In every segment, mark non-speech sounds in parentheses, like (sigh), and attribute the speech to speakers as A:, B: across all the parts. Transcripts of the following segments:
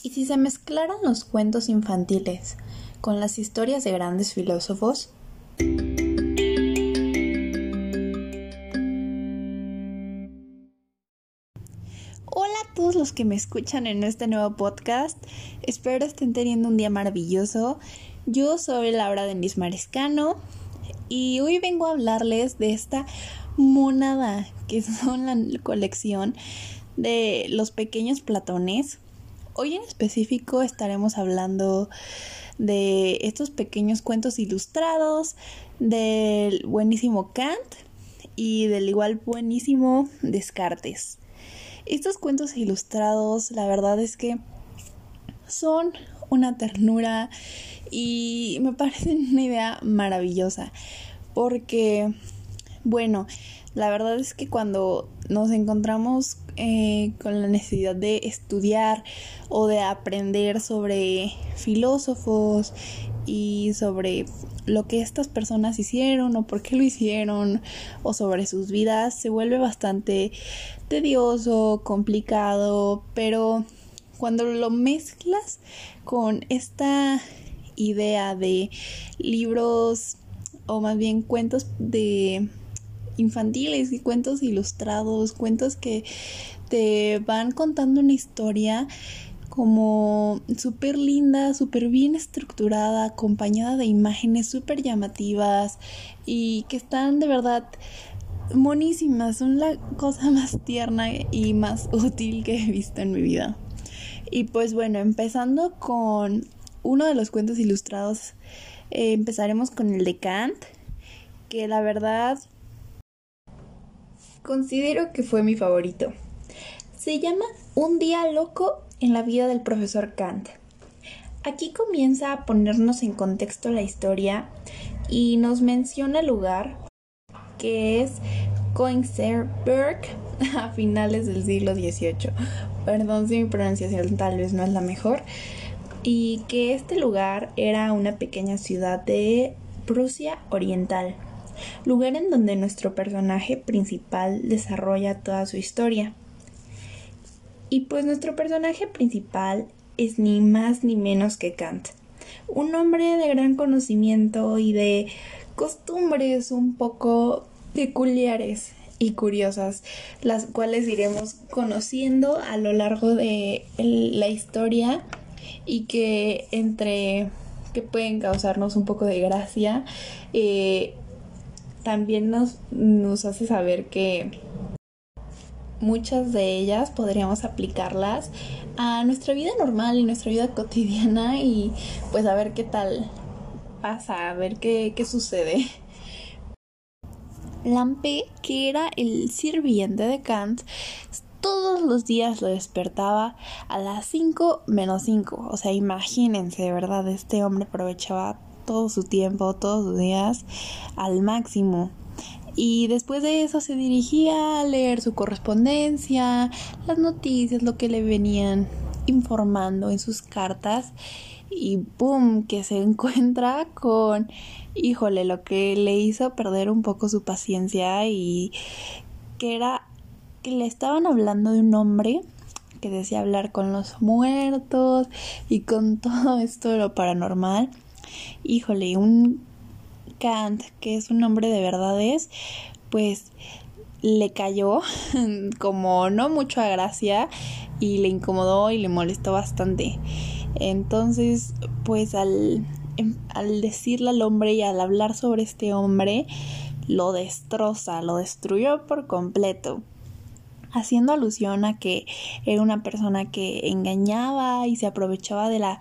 A: ¿Y si se mezclaran los cuentos infantiles con las historias de grandes filósofos? Hola a todos los que me escuchan en este nuevo podcast. Espero estén teniendo un día maravilloso. Yo soy Laura Denis Marescano y hoy vengo a hablarles de esta monada que (laughs) son la colección de los pequeños platones Hoy en específico estaremos hablando de estos pequeños cuentos ilustrados, del buenísimo Kant y del igual buenísimo Descartes. Estos cuentos ilustrados, la verdad es que son una ternura y me parecen una idea maravillosa porque, bueno, la verdad es que cuando nos encontramos eh, con la necesidad de estudiar o de aprender sobre filósofos y sobre lo que estas personas hicieron o por qué lo hicieron o sobre sus vidas se vuelve bastante tedioso, complicado, pero cuando lo mezclas con esta idea de libros o más bien cuentos de infantiles y cuentos ilustrados, cuentos que te van contando una historia como súper linda, súper bien estructurada, acompañada de imágenes súper llamativas y que están de verdad monísimas, son la cosa (laughs) más tierna y más (laughs) útil que he visto en mi vida. Y pues bueno, empezando con uno de los cuentos ilustrados, eh, empezaremos con el de Kant, que la verdad considero que fue mi favorito. Se llama Un día loco en la vida del profesor Kant. Aquí comienza a ponernos en contexto la historia y nos menciona el lugar que es Koenigsberg (laughs) a finales del siglo XVIII. Perdón si mi pronunciación tal vez no es la mejor. Y que este lugar era una pequeña ciudad de Prusia Oriental lugar en donde nuestro personaje principal desarrolla toda su historia. Y pues nuestro personaje principal es ni más ni menos que Kant, un hombre de gran conocimiento y de costumbres un poco peculiares y curiosas, las cuales iremos conociendo a lo largo de la historia y que entre que pueden causarnos un poco de gracia eh, también nos, nos hace saber que muchas de ellas podríamos aplicarlas a nuestra vida normal y nuestra vida (laughs) cotidiana y pues a ver qué tal pasa, a ver qué, qué sucede. Lampe, que era el sirviente de Kant, todos los días lo despertaba a las 5 menos 5. O sea, imagínense, de verdad, este hombre aprovechaba todo su tiempo, todos sus días al máximo. Y después de eso se dirigía a leer su correspondencia, las noticias, lo que le venían informando en sus cartas. Y ¡boom! que se (laughs) encuentra con, híjole, lo que le hizo perder un poco su paciencia y que era que le estaban hablando de un hombre que decía hablar con los muertos y con (laughs) todo esto de lo paranormal híjole, un Kant, que es un hombre de verdades, pues le cayó (laughs) como no mucho a gracia y le incomodó y le molestó bastante. Entonces, pues al, em, al decirle al hombre y al hablar sobre este hombre, lo destroza, lo destruyó por completo haciendo alusión a que era una persona que engañaba y se aprovechaba de la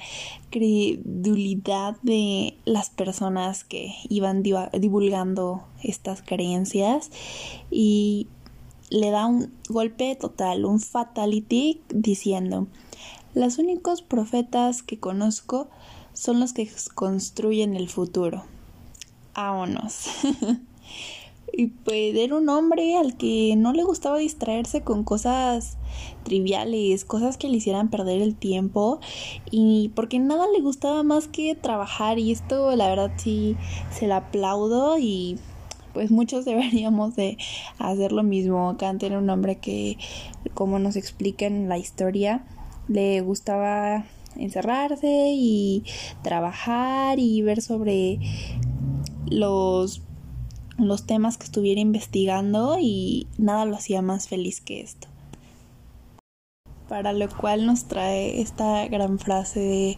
A: credulidad de las personas que iban divulgando estas creencias y le da un golpe total, un fatality diciendo, los únicos profetas que conozco son los que construyen el futuro. Vámonos. (laughs) Y pues era un hombre al que no le gustaba distraerse con cosas triviales, cosas que le hicieran perder el tiempo y porque nada le gustaba más que trabajar y esto la verdad sí se lo aplaudo y pues muchos (laughs) deberíamos de hacer lo mismo. Kant era un hombre que como nos explica en la historia le gustaba encerrarse y trabajar y ver sobre los los temas que estuviera investigando y nada lo hacía más feliz que esto. Para lo cual nos trae esta gran frase de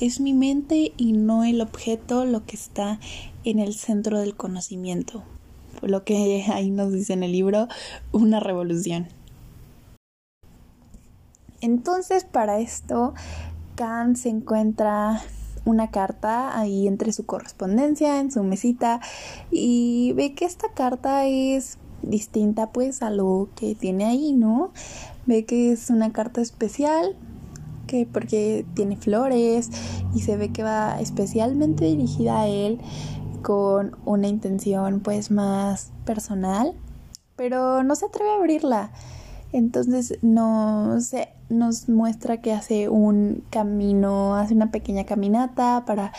A: es mi mente y no el objeto lo que está en el centro del conocimiento. Lo que (laughs) ahí nos dice en el libro, una revolución. Entonces para esto Kant se encuentra una carta ahí entre su correspondencia, en su mesita, y ve que esta carta es distinta pues a lo que tiene ahí, ¿no? Ve que es una carta especial, que porque tiene flores y se ve que va especialmente dirigida a él con una intención pues más personal, pero no se atreve a abrirla. Entonces no sé, nos muestra que hace un camino, hace una pequeña caminata para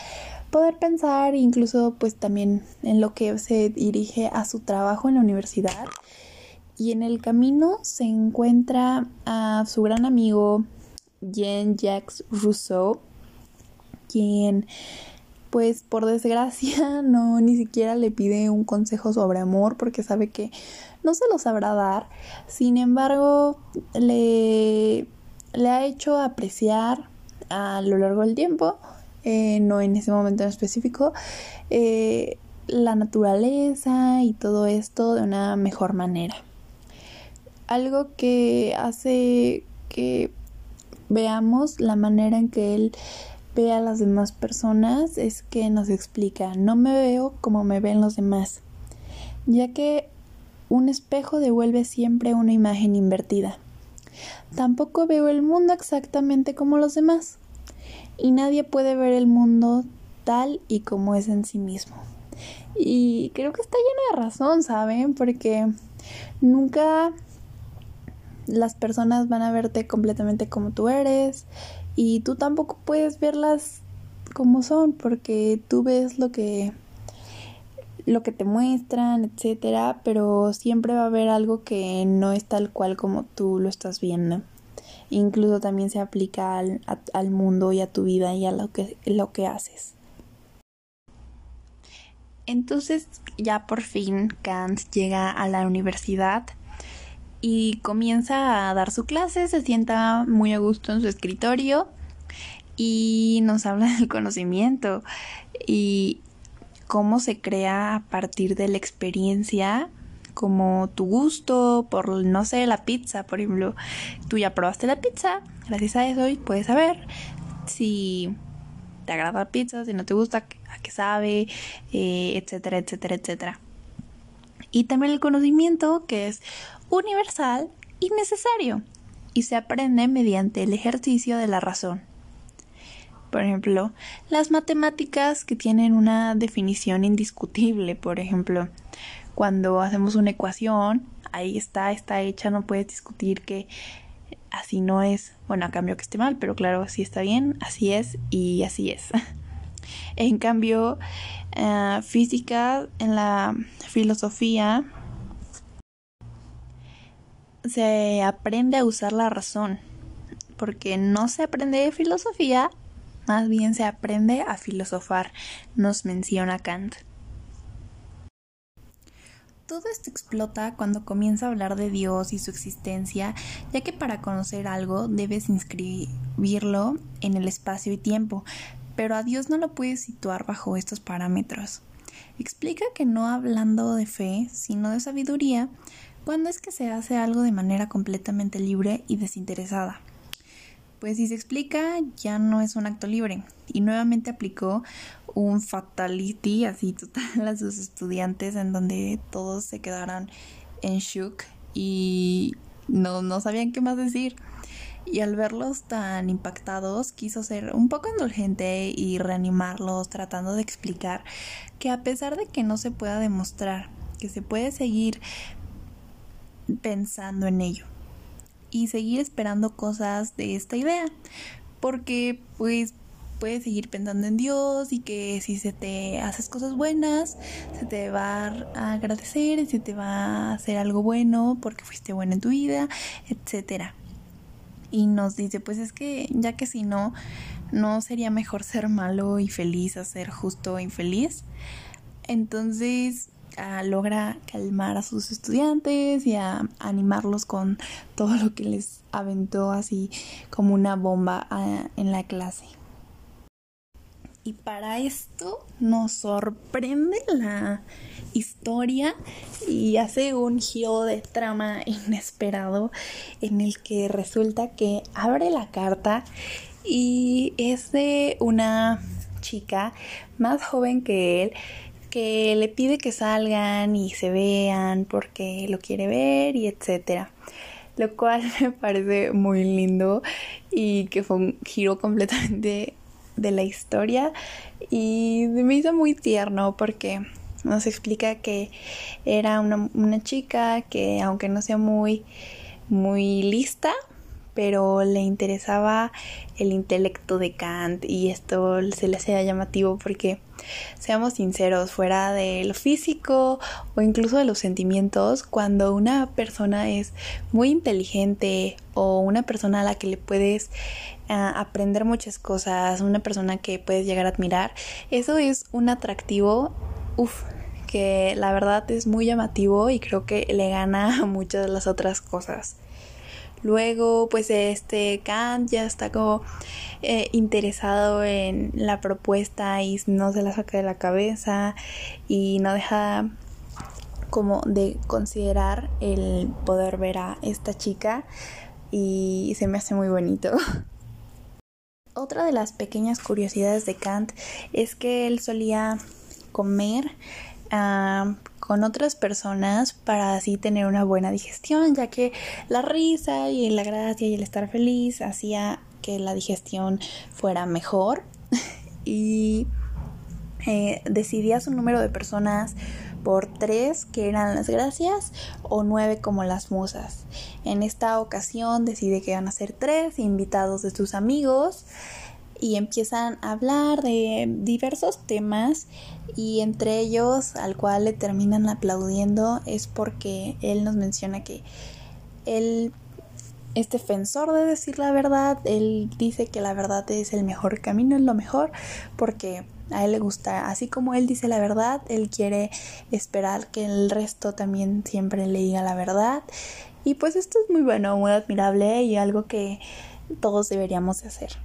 A: poder pensar incluso pues también en lo que se dirige a su trabajo en la universidad. Y en el camino se encuentra a su gran amigo Jean-Jacques Rousseau, quien pues por desgracia (laughs) no ni siquiera le pide un consejo sobre amor porque sabe que no se lo sabrá dar. Sin embargo, le, le ha hecho apreciar a lo largo del tiempo, eh, no en ese momento en específico, eh, la naturaleza y todo esto de una mejor manera. Algo que hace que veamos la manera en que él ve a las demás personas es que nos explica, no me veo como me ven los demás, ya que un espejo devuelve siempre una imagen invertida. Tampoco veo el mundo exactamente como los demás, y nadie puede ver el mundo tal y como es en sí mismo. Y creo que está lleno de razón, ¿saben? Porque nunca las personas van a verte completamente como tú eres y tú tampoco puedes verlas como son porque tú ves lo que lo que te muestran, etcétera, pero siempre va a haber algo que no es tal cual como tú lo estás viendo. Incluso también se aplica al, al mundo y a tu vida y a lo que, lo que haces. Entonces ya por fin Kant llega a la universidad y comienza a dar su clase, se sienta muy a gusto en su escritorio y nos habla del conocimiento y cómo se crea a partir de la experiencia, como tu gusto por, no sé, la pizza, por ejemplo. Tú ya probaste la pizza, gracias a eso puedes saber si te agrada la pizza, si no te gusta, a qué sabe, eh, etcétera, etcétera, etcétera. Y también el conocimiento que es universal y necesario y se aprende mediante el ejercicio de la razón. Por ejemplo, las matemáticas que tienen una definición indiscutible, por ejemplo, cuando hacemos una ecuación, ahí está, está hecha, no puedes discutir que así no es, bueno, a cambio que esté mal, pero claro, así está bien, así es y así es. (laughs) en cambio, eh, física, en la filosofía, se aprende a usar la razón, porque no se aprende de filosofía más bien se aprende a filosofar, nos menciona Kant. Todo esto explota cuando comienza a hablar de Dios y su existencia, ya que para conocer algo debes inscribirlo en el espacio y tiempo, pero a Dios no lo puedes situar bajo estos parámetros. Explica que no hablando de fe, sino de sabiduría, cuando es que se hace algo de manera completamente libre y desinteresada. Pues si se explica, ya no es un acto libre. Y nuevamente aplicó un fatality así total a sus estudiantes en donde todos se quedaron en shock y no, no sabían qué más decir. Y al verlos tan impactados, quiso ser un poco indulgente y reanimarlos, tratando de explicar que a pesar de que no se pueda demostrar, que se puede seguir pensando en ello y seguir esperando cosas de esta idea. Porque pues puedes seguir pensando en Dios y que si se te haces cosas buenas, se te va a agradecer, se te va a hacer algo bueno porque fuiste bueno en tu vida, etcétera. y nos dice, pues es que ya que si no, no sería mejor ser malo y feliz a ser justo e infeliz. Entonces logra calmar a sus estudiantes y a animarlos con todo lo que les aventó así como una bomba en la clase. Y para esto nos sorprende la historia y hace un giro de trama inesperado en el que resulta que abre la carta y es de una chica más joven que él que le pide que salgan y se vean porque lo quiere ver y etcétera. Lo cual (laughs) me parece muy lindo y que fue un giro completamente de la historia. Y me hizo muy tierno porque nos explica que era una, una chica que aunque no sea muy muy lista pero le interesaba el intelecto de Kant y esto se le hacía llamativo porque seamos sinceros, fuera de lo físico o incluso de los sentimientos, cuando una persona es muy inteligente o una persona a la que le puedes ah, aprender muchas cosas, una persona que puedes llegar a admirar, eso es un atractivo, uff, que la verdad es muy llamativo y creo que le gana (laughs) a muchas de las otras cosas. Luego, pues este Kant ya está como eh, interesado en la propuesta y no se la saca de la cabeza y no deja como de considerar el poder ver a esta chica y se me hace muy bonito. (laughs) Otra de las pequeñas curiosidades de Kant es que él solía comer con otras personas para así tener una buena digestión, ya que la risa y la gracia y el estar feliz hacía que la digestión fuera mejor (laughs) y eh, decidía su número de personas por tres que eran las gracias o nueve como las musas. En esta ocasión decide que van a ser tres invitados de sus amigos y empiezan a hablar de diversos temas y entre ellos al cual le terminan aplaudiendo es porque él nos menciona que él es defensor de decir la verdad, él dice que la verdad es el mejor camino, es lo mejor porque a él le gusta, así como él dice la verdad, él quiere esperar que el resto también siempre le diga la verdad y pues esto es muy bueno, muy admirable y algo que todos deberíamos de hacer.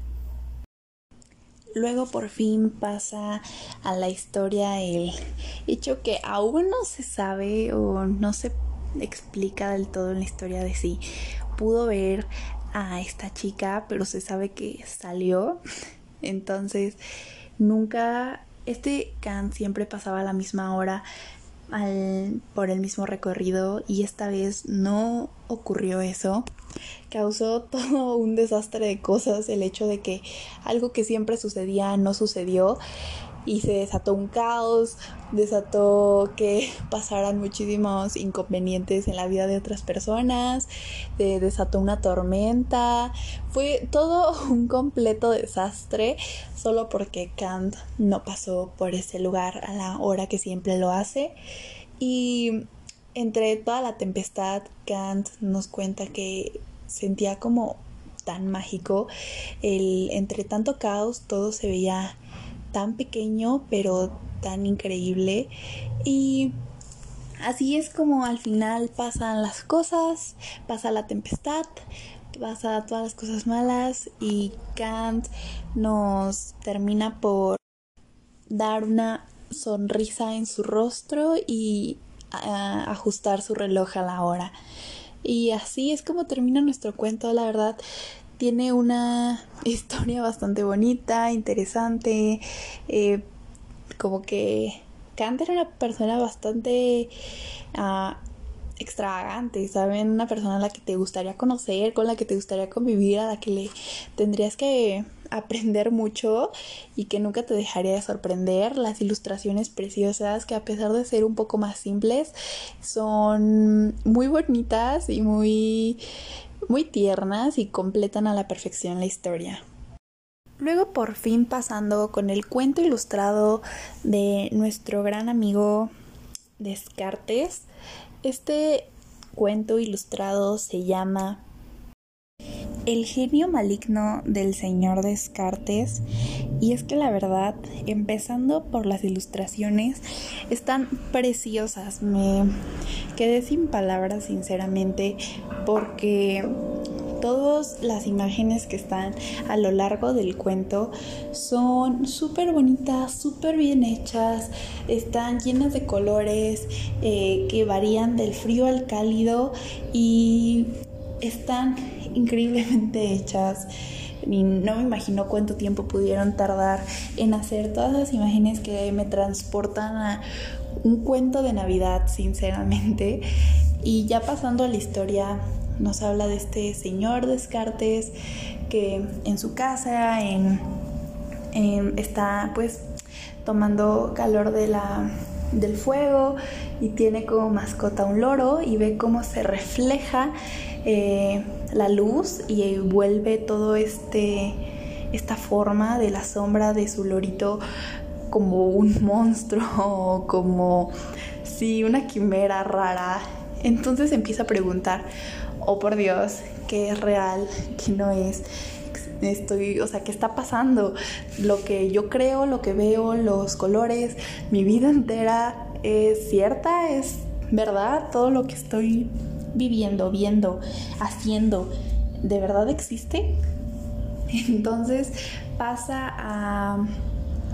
A: Luego por fin pasa a la historia el hecho que aún no se sabe o no se explica del todo en la historia de si pudo ver a esta chica, pero se sabe que salió. (laughs) Entonces, nunca, este Khan siempre pasaba a la misma hora por el mismo recorrido y esta vez no ocurrió eso. Causó (laughs) todo un desastre de cosas el hecho de que algo que siempre sucedía no sucedió y se desató un caos, desató que (laughs) pasaran muchísimos inconvenientes en la vida de otras personas, desató una tormenta, fue todo (laughs) un completo desastre solo porque Kant no pasó por ese lugar a la hora que siempre lo hace. Y entre toda la tempestad Kant nos cuenta que sentía como tan mágico el entre tanto caos todo se veía tan pequeño pero tan increíble y así es como al final pasan las cosas, pasa la tempestad, pasa todas las cosas malas y Kant nos termina por dar una sonrisa en su rostro y ajustar su reloj a la hora. Y así es como termina nuestro cuento, la verdad tiene una (laughs) historia bastante bonita, interesante, eh, como que Kant era una persona bastante uh, extravagante, ¿saben? Una persona a la que te gustaría conocer, con la que te gustaría convivir, a la que le tendrías que aprender mucho y que nunca te dejaría de sorprender. Las ilustraciones preciosas que a pesar de ser un poco más simples son muy bonitas y muy muy tiernas y completan a la perfección la historia. Luego por fin pasando con el cuento ilustrado de nuestro gran amigo Descartes. Este cuento ilustrado se llama el genio maligno del señor Descartes y es que la verdad, empezando por las ilustraciones, están preciosas. Me quedé sin palabras sinceramente porque todas las imágenes que están a lo largo del cuento son súper bonitas, súper bien hechas, están llenas de colores eh, que varían del frío al cálido y están increíblemente (laughs) hechas. Y no me imagino cuánto tiempo pudieron tardar en hacer todas las imágenes que me transportan a un cuento de Navidad, sinceramente. Y ya pasando a la historia, nos habla de este señor Descartes que en su casa en, está pues tomando calor de la, del fuego y tiene como mascota un loro y ve cómo se refleja eh, la luz y vuelve todo este esta forma de la sombra de su lorito como un (laughs) monstruo como si una quimera rara. Entonces empieza a preguntar oh por Dios qué es real qué no es estoy, o sea, ¿qué está pasando? Lo que yo creo, lo que veo, los colores, mi vida entera es cierta, es verdad, todo lo que estoy viviendo, viendo, haciendo, ¿de verdad existe? Entonces pasa a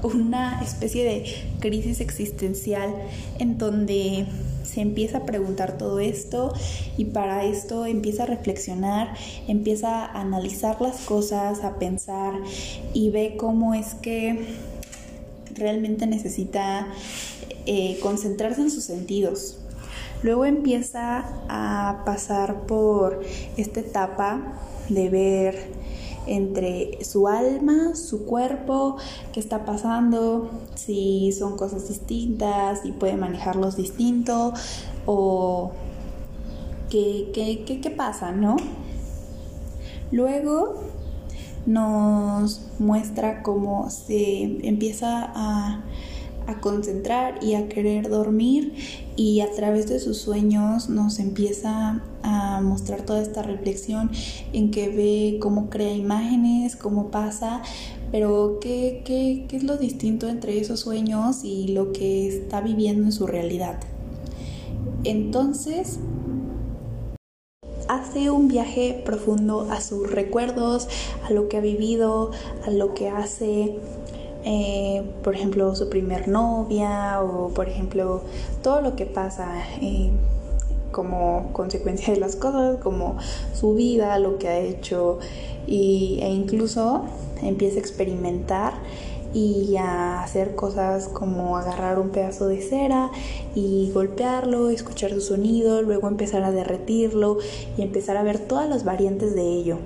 A: una especie de crisis existencial en donde se empieza a preguntar todo esto y para esto empieza a reflexionar, empieza a analizar las cosas, a pensar y ve cómo es que realmente necesita eh, concentrarse en sus sentidos, Luego empieza a pasar por esta etapa de ver entre su alma, su cuerpo, qué está pasando, si son cosas distintas, si puede manejarlos distinto o qué, qué, qué pasa, ¿no? Luego nos muestra cómo se empieza a a concentrar y a querer dormir y a través de sus sueños nos empieza a mostrar toda esta reflexión en que ve cómo crea imágenes, cómo pasa, pero qué, qué, qué es lo distinto entre esos sueños y lo que está viviendo en su realidad. Entonces, hace un viaje profundo a sus recuerdos, a lo que ha vivido, a lo que hace, eh, por ejemplo, su primer novia o, por ejemplo, todo lo que pasa eh, como consecuencia de las cosas, como su vida, lo que ha hecho y, e incluso empieza a experimentar y a hacer cosas como agarrar un pedazo de cera y golpearlo, escuchar su sonido, luego empezar a derretirlo y empezar a ver todas las variantes de ello.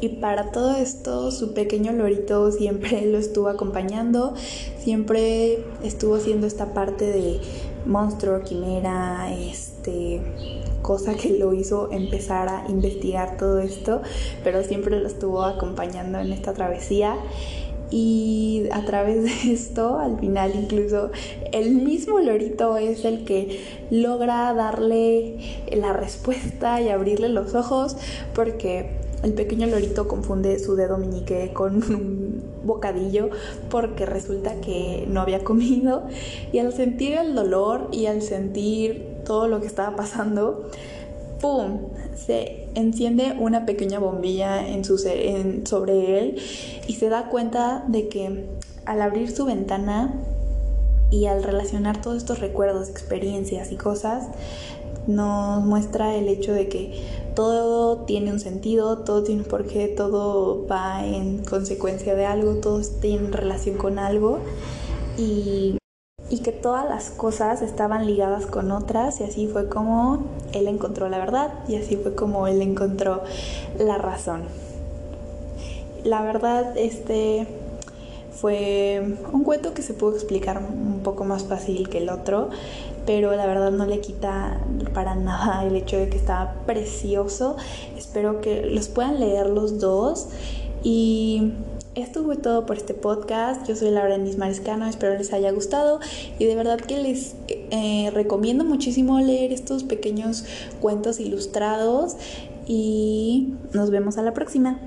A: Y para todo esto, su pequeño lorito siempre (laughs) lo estuvo acompañando, siempre estuvo haciendo esta parte de monstruo, quimera, este, cosa que lo hizo empezar a investigar todo esto, pero siempre lo estuvo acompañando en esta travesía. Y a través de (laughs) esto, al final incluso el mismo lorito es el que logra darle la respuesta y abrirle los ojos porque el pequeño lorito confunde su dedo meñique con (laughs) un bocadillo porque resulta que no había comido y al sentir el dolor y al sentir todo lo que estaba pasando, ¡pum! Se enciende una pequeña bombilla en su, sobre él y se da cuenta de que al abrir su ventana y al relacionar todos estos recuerdos, experiencias y cosas, nos muestra el hecho de que todo tiene un sentido, todo tiene un porqué, todo va en consecuencia de algo, todo tiene relación con algo y, y que todas las cosas estaban ligadas con otras y así fue como él encontró la verdad y así fue como él encontró la razón. La verdad, este fue un cuento que se pudo explicar un poco más fácil que el otro, pero la verdad no le quita para nada el hecho de que está precioso. Espero que los puedan leer los dos y esto fue todo por este podcast. Yo soy Laura Enis Mariscano, espero les haya gustado y de verdad que les eh, recomiendo muchísimo leer estos pequeños cuentos ilustrados y nos vemos a la próxima.